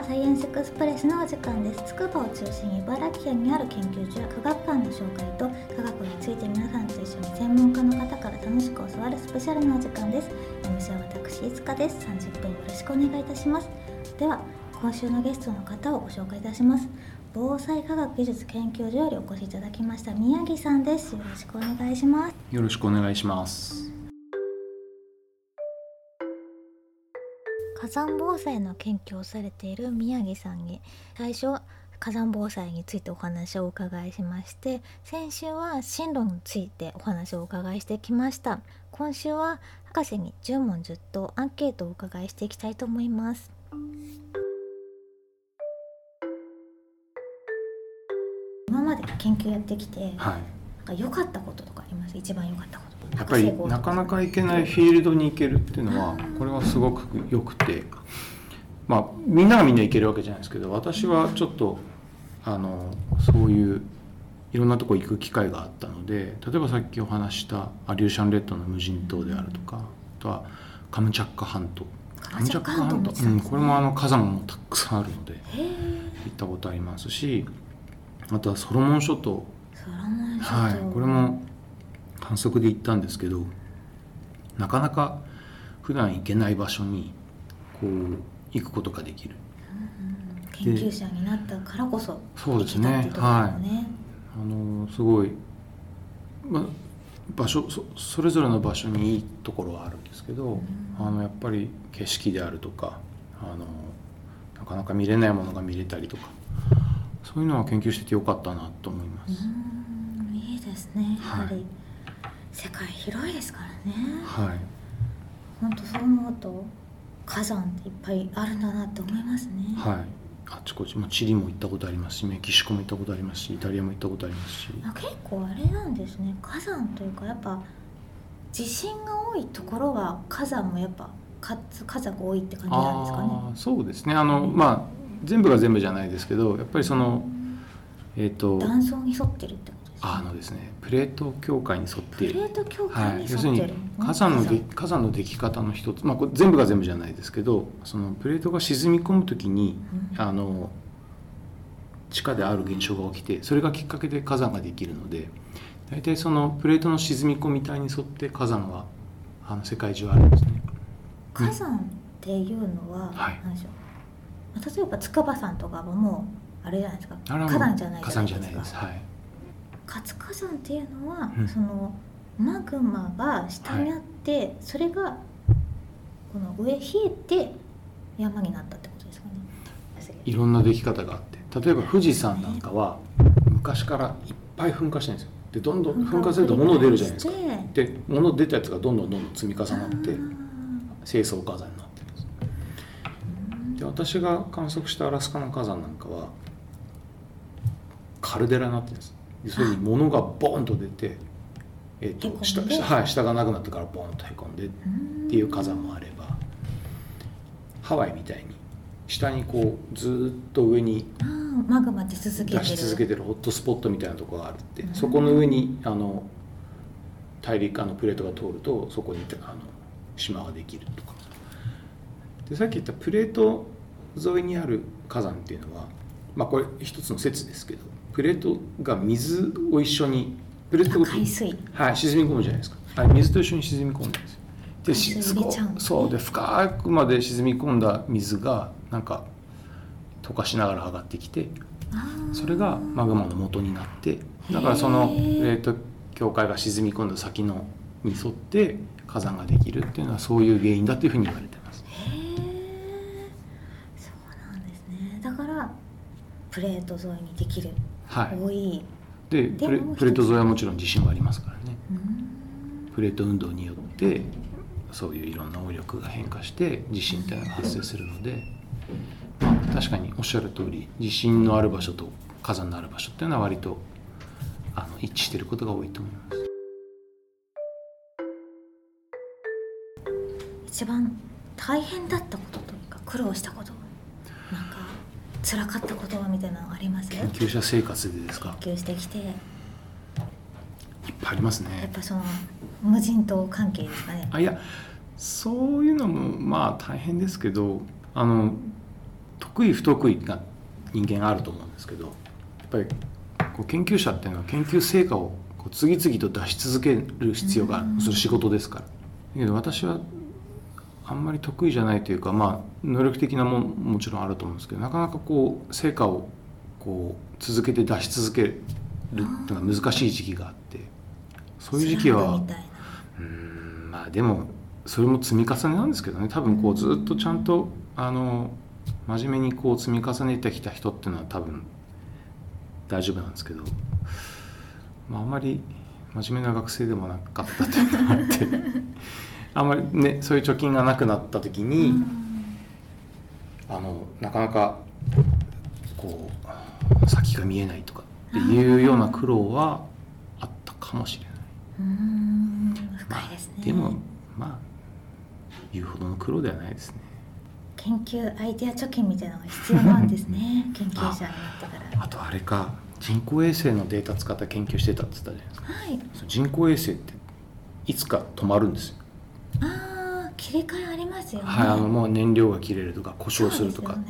はサイエンスエクスプレスのお時間です。筑波を中心に茨城県にある研究所や科学館の紹介と科学について皆さんと一緒に専門家の方から楽しく教わるスペシャルなお時間です。MC は私いつかです30分よろしくお願いいたします。では今週のゲストの方をご紹介いたします。防災科学技術研究所よりお越しいただきました宮城さんです。よろしくお願いします。よろしくお願いします。山防災の研究をされている宮城さんに最初火山防災についてお話をお伺いしまして先週は進路についてお話をお伺いしてきました。今週は博士に10問10答アンケートをお伺いしていきたいと思います。今まで研究やってきて、はい、なんか良かったこととかあります？一番良かったことやっぱりなかなか行けないフィールドに行けるっていうのはこれはすごく良くて。まあみんながみんな行けるわけじゃないですけど私はちょっとあのそういういろんなとこ行く機会があったので例えばさっきお話したアリューシャン列島の無人島であるとかあとはカムチャッカ半島カムチャッカ半島、うん、これもあの火山もたくさんあるので行ったことありますしあとはソロモン諸島。はい、これも観測で行ったんですけどなかなか普段行けない場所にこう行くことができる、研究者になったからこそそうですね、ね、はい。あのすごい、ま、場所そそれぞれの場所にいいところはあるんですけど、うん、あのやっぱり景色であるとかあのなかなか見れないものが見れたりとかそういうのは研究しててよかったなと思います。いいですねやはり、はい世界広いですからね。はい。本当そう思うと火山っていっぱいあるんだなって思いますね。はい。あちこち、まあ、チリも行ったことありますしメキシコも行ったことありますしイタリアも行ったことありますし。結構あれなんですね。火山というかやっぱ地震が多いところは火山もやっぱ火火山が多いって感じなんですかね。そうですね。あの、まあ全部が全部じゃないですけどやっぱりその、えっ、ー、と断層に沿ってるってあのですねプレート境界に沿っている。プレート境界に沿ってはい、要するに火山ので火山のでき方の一つ、まあ、これ全部が全部じゃないですけどそのプレートが沈み込む時に、うん、あの地下である現象が起きてそれがきっかけで火山ができるので大体そのプレートの沈み込み帯に沿って火山はあの世界中あるんですね。火山っていうのは、はい、何でしょう。例えば筑波山とかはもうあれじゃないですか。火山じゃないですか。火山じゃないです。はい活火山っていうのは、うん、そのマグマが下にあって、はい、それがこの上冷えて山になったってことですかね。いろんな出来方があって。例えば富士山なんかは昔からいっぱい噴火してるんですよ。でどんどん噴火すると物出るじゃないですか。で物出たやつがどんどんどんどん積み重なって清掃火山になってるんですで私が観測したアラスカの火山なんかはカルデラになってるんです要するに物がボーンと出て、えーと、下下,、はい、下がなくなってからボーンとへこんでっていう火山もあればハワイみたいに下にこうずっと上にマグマ出し続けてるホットスポットみたいなところがあるってそこの上にあの大陸あのプレートが通るとそこにあの島ができるとか。でさっき言ったプレート沿いにある火山っていうのはまあこれ一つの説ですけどプレートが水を一緒にプレートが海水。はい沈み込むじゃないですか、はい、水と一緒に沈み込んでるんですよでそうで深くまで沈み込んだ水がなんか溶かしながら上がってきてそれがマグマの元になってだからそのプレート境界が沈み込んだ先のに沿って火山ができるっていうのはそういう原因だというふうに言われてます。そうなんですね。だからプレート沿いにできる。はい、多い。でプレプレート沿いはもちろん地震もありますからね。プレート運動によってそういういろんな応力が変化して地震っていうのが発生するので、まあ、確かにおっしゃる通り地震のある場所と火山のある場所っていうのは割とあの一致していることが多いと思います。一番大変だったことというか苦労したこと辛かったことはみたいなのあります？研究者生活でですか？研究してきて。いっぱいありますね。やっぱその無人島関係ですかね。あいやそういうのもまあ大変ですけどあの得意不得意な人間あると思うんですけどやっぱりこう研究者っていうのは研究成果をこう次々と出し続ける必要がある。それ仕事ですから。だけど私はあんまり得意じゃないというかまあ能力的なももちろんあると思うんですけどなかなかこう成果をこう続けて出し続けるっていうのが難しい時期があってそういう時期はうんまあでもそれも積み重ねなんですけどね。多分こうずっとちゃんとあの真面目にこう積み重ねてきた人っていうのは多分大丈夫なんですけど、まあ、あんまり真面目な学生でもなかったっていうのがあってあんまりねそういう貯金がなくなった時に、あのなかなかこう先が見えないとかっていうような苦労はあったかもしれない。うん。深いですね、まあ、でもまあ言うほどの苦労ではないですね。研究アイデア貯金みたいなのが必要なんですね。研究者になったから。あとあれか人工衛星のデータ使った研究してたって言ったじゃないですか、はい、人工衛星っていつか止まるんですよああ切り替えありますよね。はいあのもう燃料が切れるとか故障するとか、ね、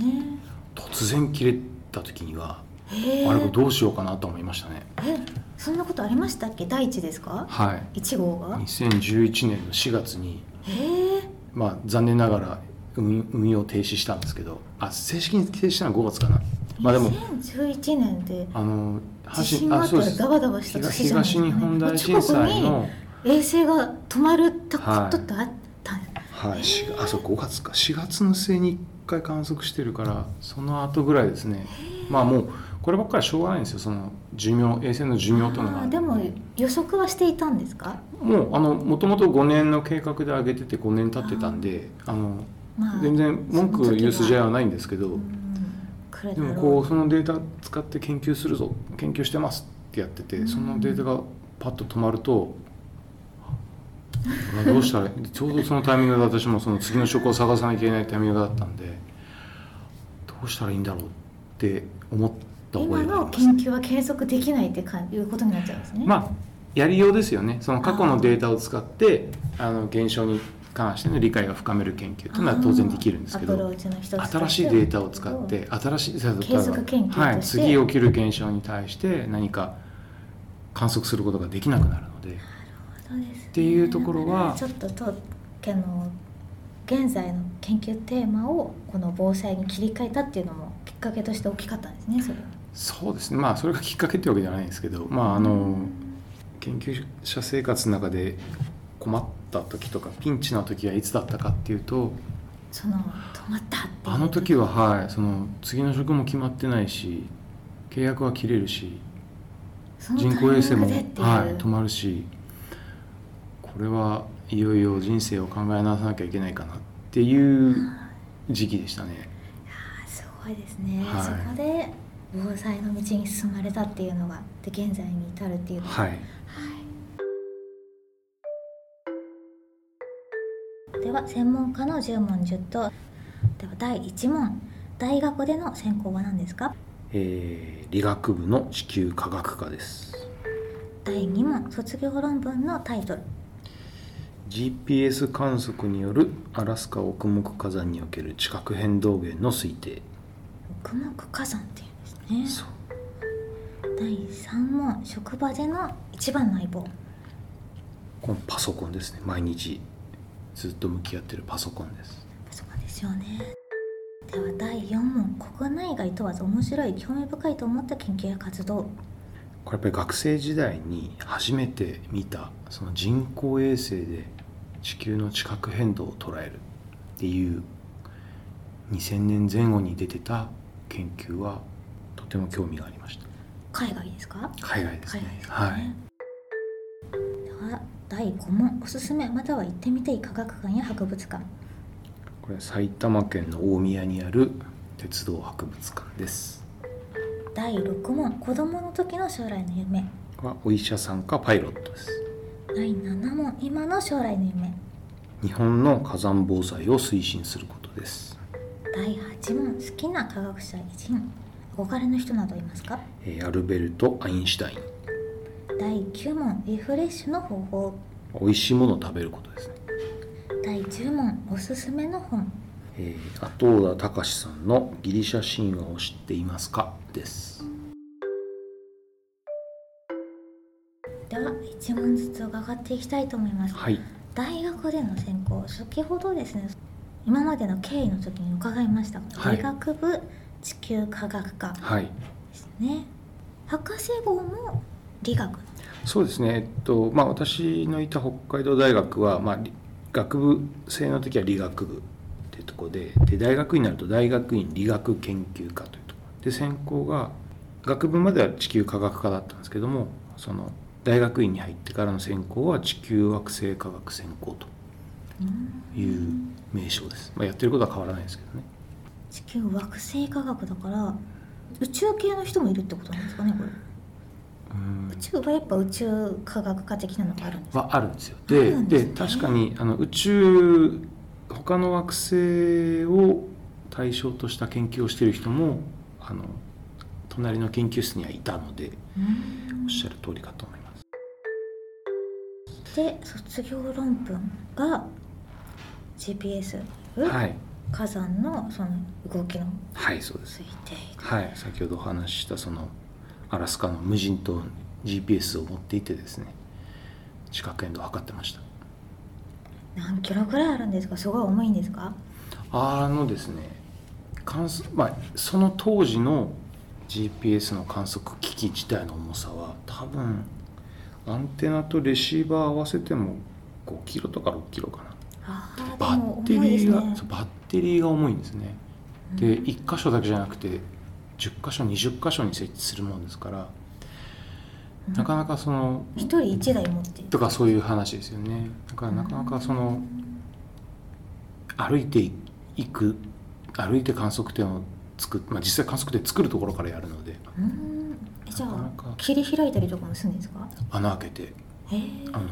突然切れた時にはあれどうしようかなと思いましたね。えそんなことありましたっけ？第一ですか？はい。1号が？2011年の4月にえまあ残念ながら運運用停止したんですけどあ正式に停止したのは5月かな。まあでも2011年であの地震があったらダバダバした東日本大震災の衛星が止まるったことってあったはい、はい、あそう5月か。4月の末に1回観測してるからその後ぐらいですね。まあもうこればっかりしょうがないんですよ。その寿命衛星の寿命というのがでも。予測はしていたんですか？もうあのもともと5年の計画で上げてて5年経ってたんであのまあ、全然文句言う筋合いはないんですけど、でもこうそのデータ使って研究するぞ。研究してますってやってて、そのデータがパッと止まると、どうしたらちょうどそのタイミングで私もその次の職を探さなきゃいけないタイミングだったんでどうしたらいいんだろうって思った覚えが今の研究は継続できないってかいうことになっちゃうんですね。まあやりようですよねその過去のデータを使ってあの現象に関しての理解を深める研究というのは当然できるんですけど新しいデータを使って新しいはい、次起きる現象に対して何か観測することができなくなるので。っていうところはちょっととけの現在の研究テーマをこの防災に切り替えたっていうのもきっかけとして大きかったんですねそれは。そうですね。まあそれがきっかけってわけじゃないんですけどまああの研究者生活の中で困った時とかピンチの時はいつだったかっていうとその止まったあの時ははいその次の職も決まってないし契約は切れるし人工衛星も、はい、止まるしこれはいよいよ人生を考え直さなきゃいけないかなっていう時期でしたね。いやすごいですね、はい、そこで防災の道に進まれたっていうのがで現在に至るっていうのは、はい、はい。では専門家の10問10答。では第1問。大学での専攻は何ですか、えー、理学部の地球科学科です。第2問。卒業論文のタイトル GPS 観測によるアラスカ奥目火山における地殻変動源の推定。奥目火山っていうんですね。第3問職場での一番の相棒。このパソコンですね。毎日ずっと向き合ってるパソコンです。パソコンですよね。では第4問国内外問わず面白い興味深いと思った研究や活動。これやっぱり学生時代に初めて見たその人工衛星で地球の地殻変動を捉えるっていう2000年前後に出てた研究はとても興味がありました。海外ですか？海外ですね、ね、はい。では第5問おすすめまたは行ってみたい科学館や博物館。これ埼玉県の大宮にある鉄道博物館です。第6問子供の時の将来の夢。はお医者さんかパイロットです第7問今の将来の夢。日本の火山防災を推進することです。第8問好きな科学者偉人。憧れの人などいますか？アルベルト・アインシュタイン。第9問リフレッシュの方法。美味しいものを食べることですね。第10問おすすめの本、ええー、後田隆さんの「ギリシャ神話を知っていますか?」ですでは一問ずつ伺っていきたいと思います、はい、大学での専攻先ほどですね今までの経緯の時に伺いました、はい、理学部地球科学科ですね、はい、博士号も理学。そうですね、えっとまあ、私のいた北海道大学は、まあ、学部生の時は理学部っていうところでで大学院になると大学院理学研究科というところ。で専攻が学部までは地球科学科だったんですけどもその大学院に入ってからの専攻は地球惑星科学専攻という名称です、まあ、やってることは変わらないですけどね。地球惑星科学だから宇宙系の人もいるってことなんですかねこれ。宇宙はやっぱ宇宙科学科的なのがあるんですか？はあるんですよ。で、ね、で確かにあの宇宙他の惑星を対象とした研究をしている人もあの隣の研究室にはいたのでおっしゃる通りかと思います。で卒業論文が GPS、はい、火山のその動きのはいそうです。はい先ほどお話ししたそのアラスカの無人島 GPS を持っていてですね地殻変動を測ってました。何キロぐらいあるんですか？すごい重いんですか？あのですね観測、まあ、その当時の GPS の観測機器自体の重さは多分アンテナとレシーバー合わせても5キロとか6キロかな。バッテリーが、ね、バッテリーが重いんですね、で1箇所だけじゃなくて10箇所20箇所に設置するものですから、うん、なかなかその1人1台持ってとかそういう話ですよね。だからなかなかその歩いていく歩いて観測点を作っ、まあ、実際観測点作るところからやるのでじゃあ切り開いたりとかもするんですか？穴開けて。あの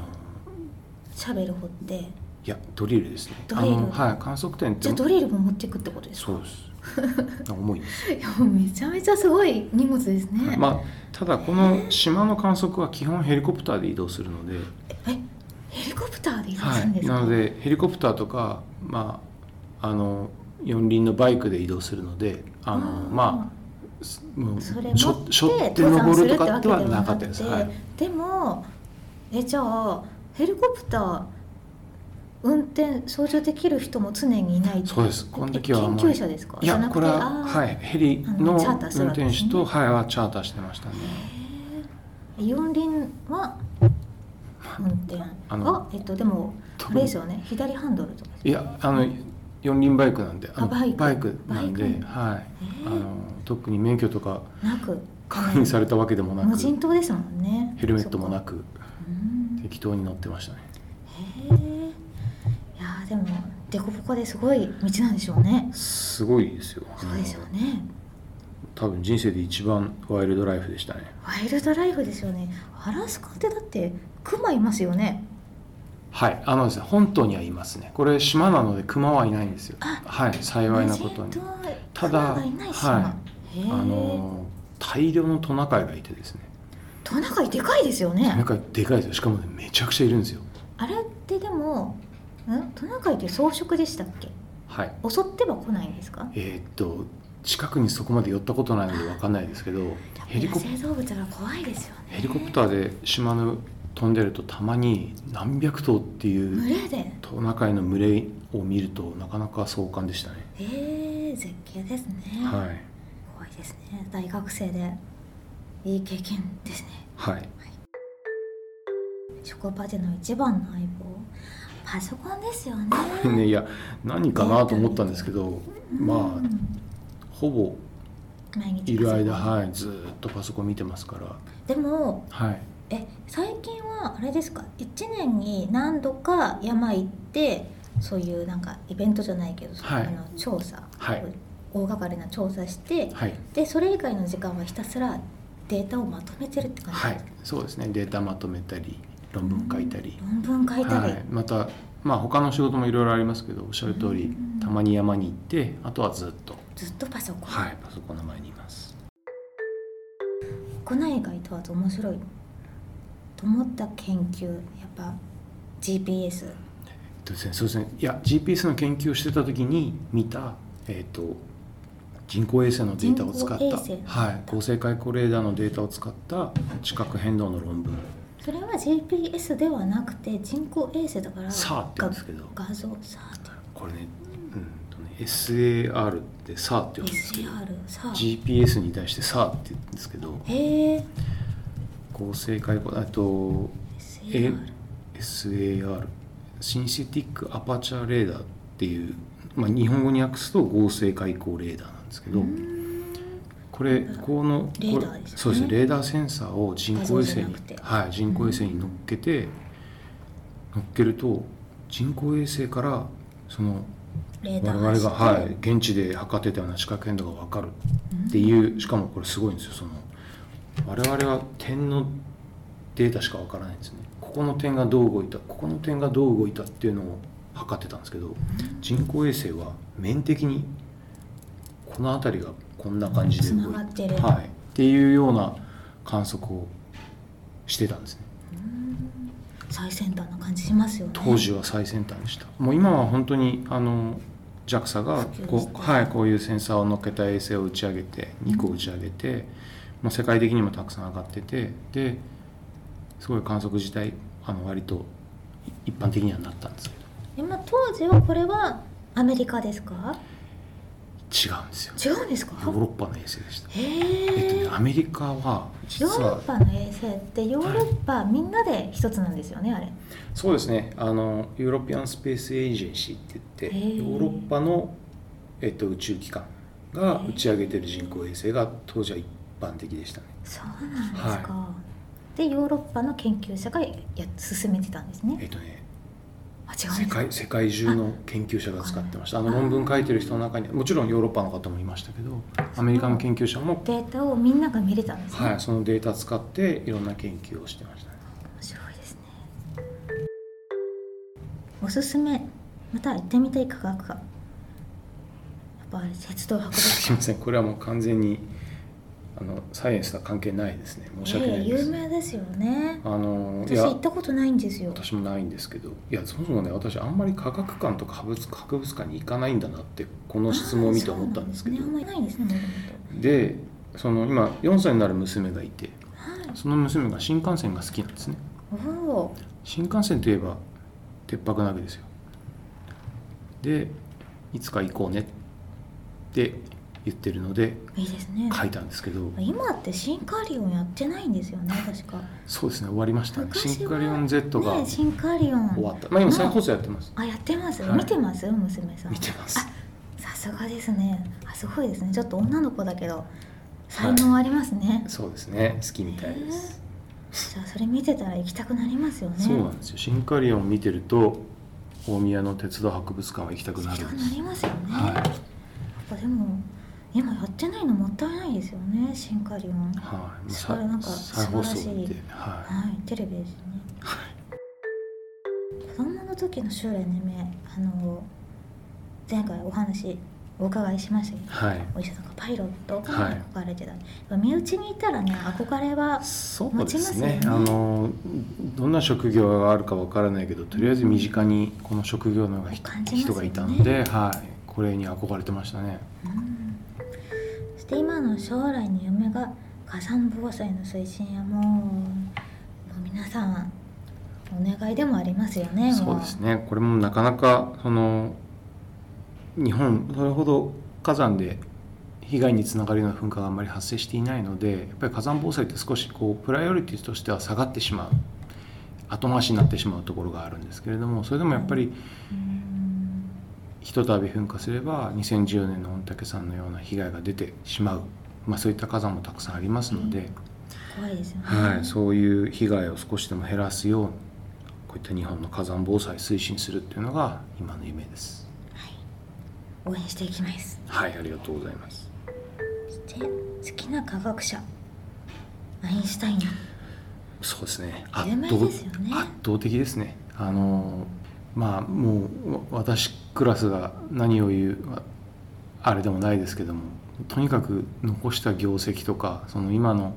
シャベル掘って。いやドリルですね。ドリル。はい観測点じゃあドリルも持っていくってことですか？そうです。重いですいやめちゃめちゃすごい荷物ですね、まあ、ただこの島の観測は基本ヘリコプターで移動するので。えヘリコプターで移動するんですか、はい、なのでヘリコプターとか、まあ、あの四輪のバイクで移動するのであのまあそれしょしょって登るとかではなかったです、はい、でもえじゃあヘリコプター運転操縦できる人も常にいないそうです。この時は研究者ですか？いやこれははい。ヘリの運転手と、はいはチャーターしてましたね。四輪は運転あのえっとでもあれですよね。左ハンドルとかいやあの四輪バイクなんであバイク。バイクなんで、はい。あの特に免許とかなく。確認されたわけでもなく無人島ですもんね。ヘルメットもなく適当に乗ってましたね。へえでも凸凹ですごい道なんでしょうね。すごいですよ。そうですよね。多分人生で一番ワイルドライフでしたね。ワイルドライフですよね。アラスカってだってクマいますよね。はいあのですね本島にはいますね。これ島なのでクマはいないんですよ。はい幸いなことに。ただはいあの大量のトナカイがいてですね。トナカイでかいですよね。トナカイでかいですよ。しかもねめちゃくちゃいるんですよ。あれってでもトナカイって草食でしたっけ？はい。襲っては来ないんですか？えー、っと近くにそこまで寄ったことないので分かんないですけどヘリコプター動物が怖いですよね。ヘリコプターで島の飛んでるとたまに何百頭っていうトナカイの群れを見るとなかなか壮観でしたね。えー、絶景ですね。はいですね。大学生で。いい経験ですね。はい、はい、職場での一番の相棒。パソコンですよね。これねいや何かなと思ったんですけど、まあほぼいる間はいずっとパソコン見てますから。でも、はい、え最近はあれですか？1年に何度か山行ってそういうなんかイベントじゃないけど、はい、あの調査、はい、大掛かりな調査して、はい、でそれ以外の時間はひたすらデータをまとめてるって感じ。はい。そうですね。データまとめたり論文書いたり、論文書いたり、はい、またまあ他の仕事もいろいろありますけどおっしゃる通り、たまに山に行ってあとはずっと。ずっとパソコン。はい。パソコンの前にいます。国内外問わず面白い。と思った研究やっぱ GPS そうですね。いや GPS の研究をしてた時に見た、えーと、人工衛星のデータを使った、はい、合成開口レーダーのデータを使った地殻変動の論文。それは GPS ではなくて人工衛星だから SAR って言うんですけど。画像 SAR って。これね,、うんとね SAR って SAR って言うんですけど。GPS に対して SAR って言うんですけど。へえ合成開口あと SAR, シンセティックアパチャーレーダーっていう、まあ、日本語に訳すと合成開口レーダーですけどこれこのレーダーです、ね、そうですレーダーセンサーを人工衛星に、はい、人工衛星に乗っけて、乗っけると人工衛星からその我々が、はい、現地で測ってたような地殻変動が分かる。っていう、しかもこれすごいんですよその我々は点のデータしか分からないんですね。ここの点がどう動いたここの点がどう動いたっていうのを測ってたんですけど人工衛星は面的にこの辺りがこんな感じで動いてはい、っていうような観測をしてたんですね。最先端な感じしますよね。当時は最先端でした。もう今は本当にあの JAXA がこう,、はい、こういうセンサーを乗っけた衛星を打ち上げて2個打ち上げて、うん、まあ、世界的にもたくさん上がっててですごい観測自体あの割と一般的にはなったんですけど。今当時はこれはアメリカですか？違うんですよ。違うんですか？ヨーロッパの衛星でした。へえっとねアメリカは実はヨーロッパの衛星ってヨーロッパ、みんなで一つなんですよねあれ。そうですね。あのヨーロピアンスペースエージェンシーって言ってヨーロッパの、えっと、宇宙機関が打ち上げてる人工衛星が当時は一般的でしたね。そうなんですか、はい、でヨーロッパの研究者がや進めてたんですね。えっとね世界世界中の研究者が使ってました。あの論文書いてる人の中にもちろんヨーロッパの方もいましたけどアメリカの研究者も。データをみんなが見れたんですね。はいそのデータ使っていろんな研究をしてました、面白いですね。おすすめまた行ってみたい科学館やっぱり鉄道博物館。すみませんこれはもう完全にあのサイエンスとは関係ないですね。申し訳ないです、有名ですよね。あの私行ったことないんですよ。私もないんですけど。いやそもそもね私あんまり科学館とか博物博物館に行かないんだなってこの質問を見て思ったんですけど、ね、でその今4歳になる娘がいて、はい、その娘が新幹線が好きなんですね。新幹線といえば鉄泊なわけですよ。でいつか行こうね。って言ってるのでいいですね。書いたんですけど。今ってシンカリオンやってないんですよね確か。そうですね終わりましたね。シンカリオン Z が、ね、シンカリオン。終わった。まあ今再放送やってます。あやってます、はい、見てます？娘さん。見てます。さすがですね。あすごいですね。ちょっと女の子だけど才能ありますね、はい、そうですね。好きみたいです、じゃあそれ見てたら行きたくなりますよね。そうなんですよ。シンカリオン見てると大宮の鉄道博物館は行きたくなる行きたくなりますよね、はい、やっぱでも今やってないのもったいないですよねシンカリオン。はい。それなんか素晴らしい、はい、はい、テレビですね、はい、子供の時の修練の夢あの前回お話お伺いしましたけど、はい、お医者さんがパイロットが憧れてた、はい、身内にいたらね憧れは持ちますよね、ね、あのどんな職業があるかわからないけどとりあえず身近にこの職業の、人がいたので、はい、これに憧れてましたね。うんして今の将来の夢が火山防災の推進やもうもう皆さんお願いでもありますよねそうですね。これもなかなかその日本それほど火山で被害につながるような噴火があんまり発生していないのでやっぱり火山防災って少しこうプライオリティとしては下がってしまう後回しになってしまうところがあるんですけれどもそれでもやっぱり、ひとたび噴火すれば2010年の御嶽山のような被害が出てしまう、まあ、そういった火山もたくさんありますので、怖いですよね、はい、そういう被害を少しでも減らすようこういった日本の火山防災推進するっていうのが今の夢です。はい、応援していきます。はい、ありがとうございます。そして好きな科学者アインシュタイン。そうですね。ね。圧倒的ですね。あのまあもう私クラスが何を言うあれでもないですけどもとにかく残した業績とかその今の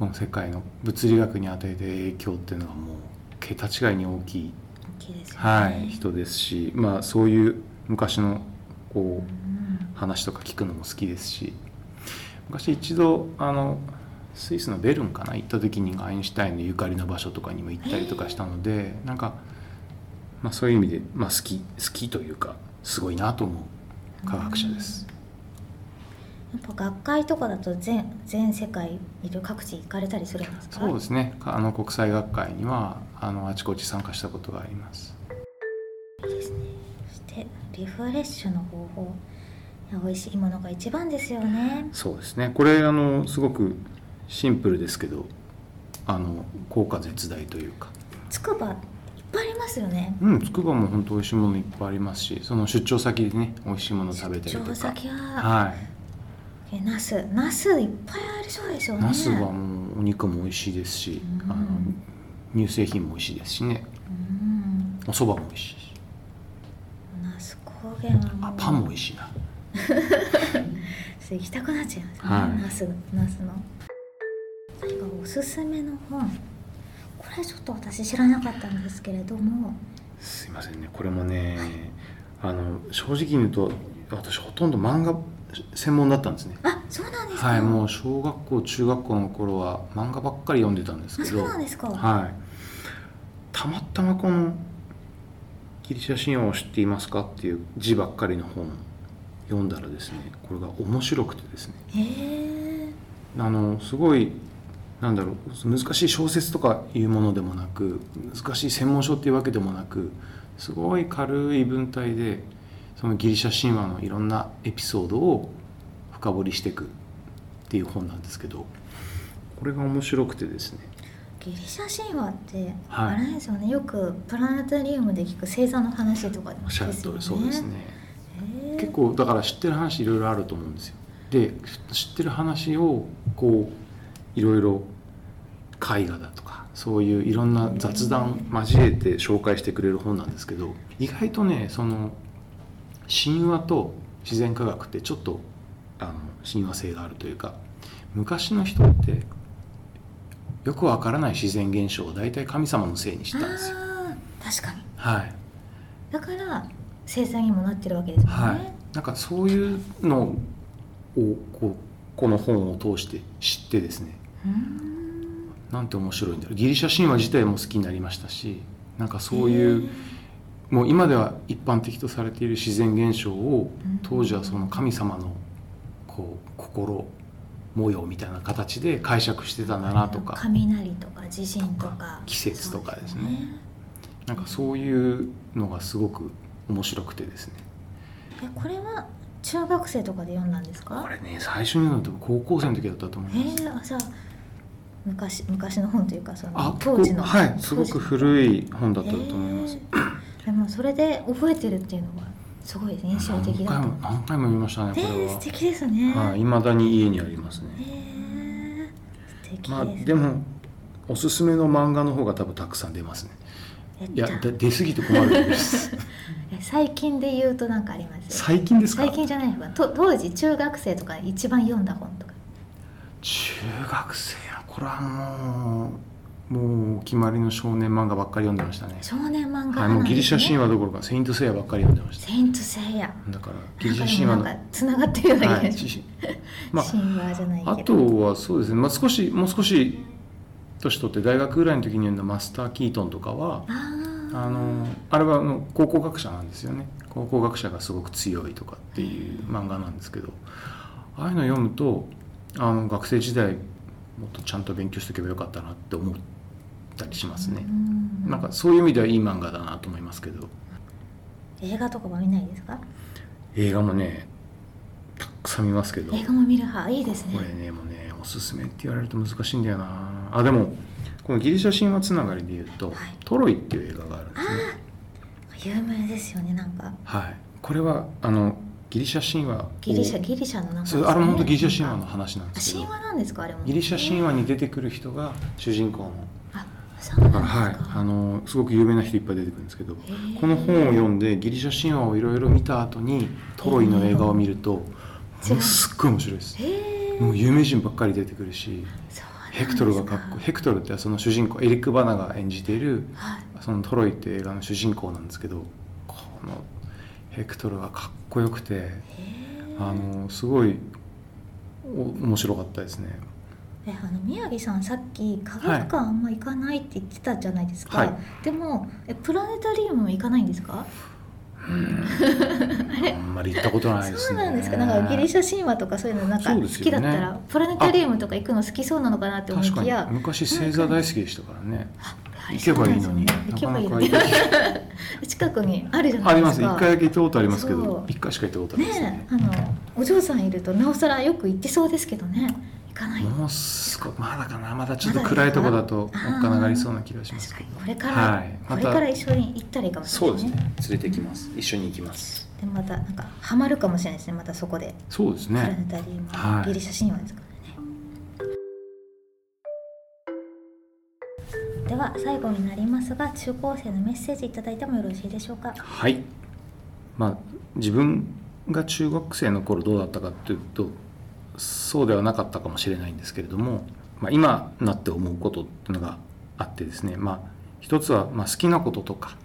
この世界の物理学に与えて影響っていうのがもう桁違いに大きい敵ですよね、はい、人ですし、まあ、そういう昔のこう、話とか聞くのも好きですし昔一度あのスイスのベルンかな行った時にアインシュタインのゆかりの場所とかにも行ったりとかしたので、なんか、まあ、そういう意味で、まあ、好き好きというかすごいなと思う科学者です。やっぱ学会とかだと全全世界いる各地行かれたりするんですか？そうですね。あの国際学会にはあのあちこち参加したことがあります。いいですね。そしてリフレッシュの方法美味しいものが一番ですよね。そうですね。これあのすごくシンプルですけどあの効果絶大というか。つくばますよね。うんつくばも本当美味しいものいっぱいありますしその出張先でね美味しいもの食べたりとか。出張先は。はい。えナス。ナスいっぱいありそうですよね。ナスはもうお肉も美味しいですし、うん、あの乳製品も美味しいですしね、うん、お蕎麦も美味しいし。ナス高原はあパンも美味しいな。行きたくなっちゃいますね、はい、ナスナスの。何かおすすめの本。これちょっと私知らなかったんですけれども。すいませんね。これもね、はい、あの正直に言うと私ほとんど漫画専門だったんですね。あそうなんですはいもう小学校中学校の頃は漫画ばっかり読んでたんですけど。そうなんですか。はい。たまたまこの「ギリシャ神話を知っていますか?」っていう字ばっかりの本読んだらですねこれが面白くてですね。あのすごいなんだろう難しい小説とかいうものでもなく難しい専門書っていうわけでもなくすごい軽い文体でそのギリシャ神話のいろんなエピソードを深掘りしていくっていう本なんですけどこれが面白くてですね。ギリシャ神話ってあれですよね、はい、よくプラネタリウムで聞く星座の話とかですよね。そうですね結構だから知ってる話いろいろあると思うんですよ。で知ってる話をこういろいろ絵画だとかそういういろんな雑談交えて紹介してくれる本なんですけど意外とねその神話と自然科学ってちょっとあの親和性があるというか昔の人ってよくわからない自然現象を大体神様のせいにしたんですよ。確かに。はい。だから生産にもなってるわけですもんね、はい、なんかそういうのをこうこの本を通して知ってですねなんて面白いんだろう。ギリシャ神話自体も好きになりましたしなんかそういうもう今では一般的とされている自然現象を当時はその神様のこう心模様みたいな形で解釈してたんだなとか。雷とか地震とか。季節とかですね、ね、なんかそういうのがすごく面白くてですね。えこれは中学生とかで読んだんですか？これね最初に読んだの高校生の時だったと思います。えー、あじゃあ昔昔の本というかその当時のはいすごく古い本だったと思います、えーでもそれで覚えてるっていうのはすごい印象的だ何回も何回も見ましたねこれは、素敵ですね。はい、まだに家にありますね。へ素敵まあでもおすすめの漫画の方が多分たくさん出ますね。いや出過ぎて困るんです。最近で言うと何かあります？最近ですか？最近じゃないと当時中学生とか一番読んだ本とか。中学生はこれはもうもうお決まりの少年漫画ばっかり読んでましたね。少年漫画、ね、はい、もうギリシャ神話どころかセイントセイヤばっかり読んでました。セイントセイヤ。だからギリシャ神話のつながってるような気がしまあ、神話じゃないあとはそうですね、まあ、少しもう少し年取って大学ぐらいの時に読んだマスター・キートンとかはあのあれはあの考古学者なんですよね。考古学者がすごく強いとかっていう漫画なんですけどああいうの読むとあの学生時代もっとちゃんと勉強しておけばよかったなって思ったりしますね。なんかそういう意味ではいい漫画だなと思いますけど。映画とかも見ないですか？映画もねたくさん見ますけど。映画も見る派。いいですね。これねもうねおすすめって言われると難しいんだよな。あでもこのギリシャ神話つながりでいうと、はい、トロイっていう映画があるんですね。有名ですよねなんか。はい。これはあのギリシャ神話ギリシャギリシャのなんか、ね、あれ本当ギリシャ神話の話なんですけど。神話なんですか？あれも。ギリシャ神話に出てくる人が主人公の。だからはい。あのすごく有名な人いっぱい出てくるんですけど。この本を読んでギリシャ神話をいろいろ見た後にトロイの映画を見るともうすっごい面白いです。もう有名人ばっかり出てくるしヘクトルがかっこヘクトルってその主人公エリック・バナが演じている、はい、そのトロイって映画の主人公なんですけどこのヘクトルがかっこよくてあのすごい面白かったですね。えあの宮城さんさっき科学館あんま行かないって言ってたじゃないですか、はい、でもえプラネタリウムも行かないんですか？あんまり行ったことないですね。そうなんです。か。なんかギリシャ神話とかそういうのなんか好きだったら、ね、プラネタリウムとか行くの好きそうなのかなって思いきや、昔星座大好きでしたからね。行けばいいのに、ね、行けばいいのに。近くにあるじゃないですか。あります。一回だけ行ったことありますけど、一回しか行ったことないですね。ねあのお嬢さんいるとなおさらよく行ってそうですけどね。行かない。もうすこまだかな。まだちょっと暗いところだとおっかながりそうな気がしますこれから、はい、ま、これから一緒に行ったらいいかもしれない、ね、そうですね。連れてきます。一緒に行きます。でまたなんかハマるかもしれないですね。またそこで。そうですね。プラネタリウム、はい、ギリシャ神話ですかでは最後になりますが中高生のメッセージいただいてもよろしいでしょうか？はいまあ自分が中学生の頃どうだったかというとそうではなかったかもしれないんですけれども、まあ、今なって思うことっていうのがあってですね、まあ、一つはま好きなこととか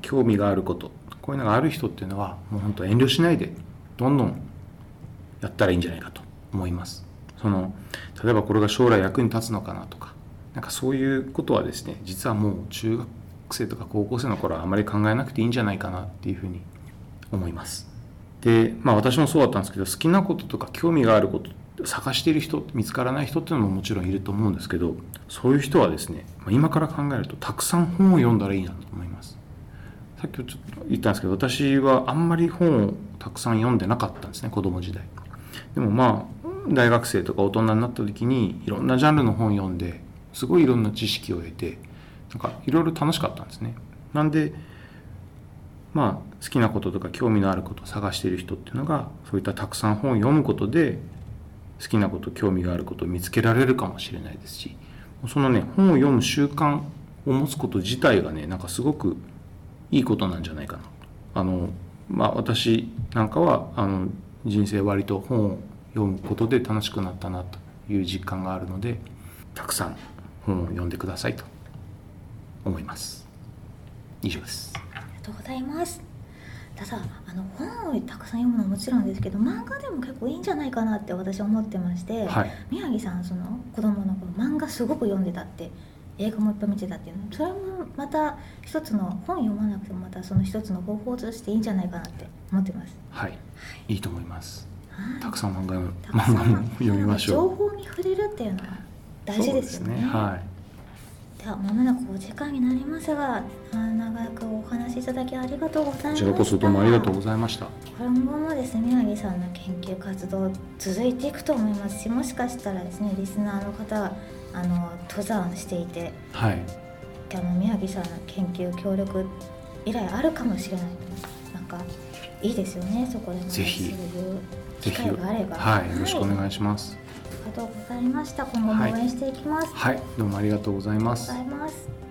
興味があることこういうのがある人っていうのはもう本当遠慮しないでどんどんやったらいいんじゃないかと思います。その例えばこれが将来役に立つのかなとかなんかそういうことはですね実はもう中学生とか高校生の頃はあまり考えなくていいんじゃないかなっていうふうに思います。で、まあ私もそうだったんですけど、好きなこととか興味があること探している人、見つからない人っていうのももちろんいると思うんですけど、そういう人はですね、今から考えるとたくさん本を読んだらいいなと思います。さっきちょっと言ったんですけど、私はあんまり本をたくさん読んでなかったんですね、子供時代。でもまあ、大学生とか大人になった時にいろんなジャンルの本読んで、すごいいろんな知識を得て、なんかいろいろ楽しかったんですね。なんで、まあ、好きなこととか興味のあることを探している人っていうのがそういったたくさん本を読むことで好きなこと興味があることを見つけられるかもしれないですしそのね本を読む習慣を持つこと自体がねなんかすごくいいことなんじゃないかなあのまあ私なんかはあの人生割と本を読むことで楽しくなったなという実感があるのでたくさん本を読んでくださいと。思います。以上です。とうございます。ただあの本をたくさん読むのはもちろんですけど漫画でも結構いいんじゃないかなって私は思ってまして、はい、宮城さんその子供の頃漫画すごく読んでたって映画もいっぱい見てたっていうの。それもまた一つの本読まなくてもまたその一つの方法としていいんじゃないかなって思ってます。はい、はい、いいと思います、はい、たくさん漫画漫画も読みましょう。情報に触れるっていうのは大事ですよね。ねはい。ではまもなくお時間になりますが長くお話しいただきありがとうございました。こちらこそどうもありがとうございました。今後もですね宮城さんの研究活動続いていくと思います。しもしかしたらですねリスナーの方はあの登山していて、はい、あの宮城さんの研究協力依頼あるかもしれない。なんかいいですよねそこでもぜひ。そういう機会があれば。はい、よろしくお願いします、ありがとうございました。今後も応援していきます、はい、はい、どうもありがとうございます。ありがとうございます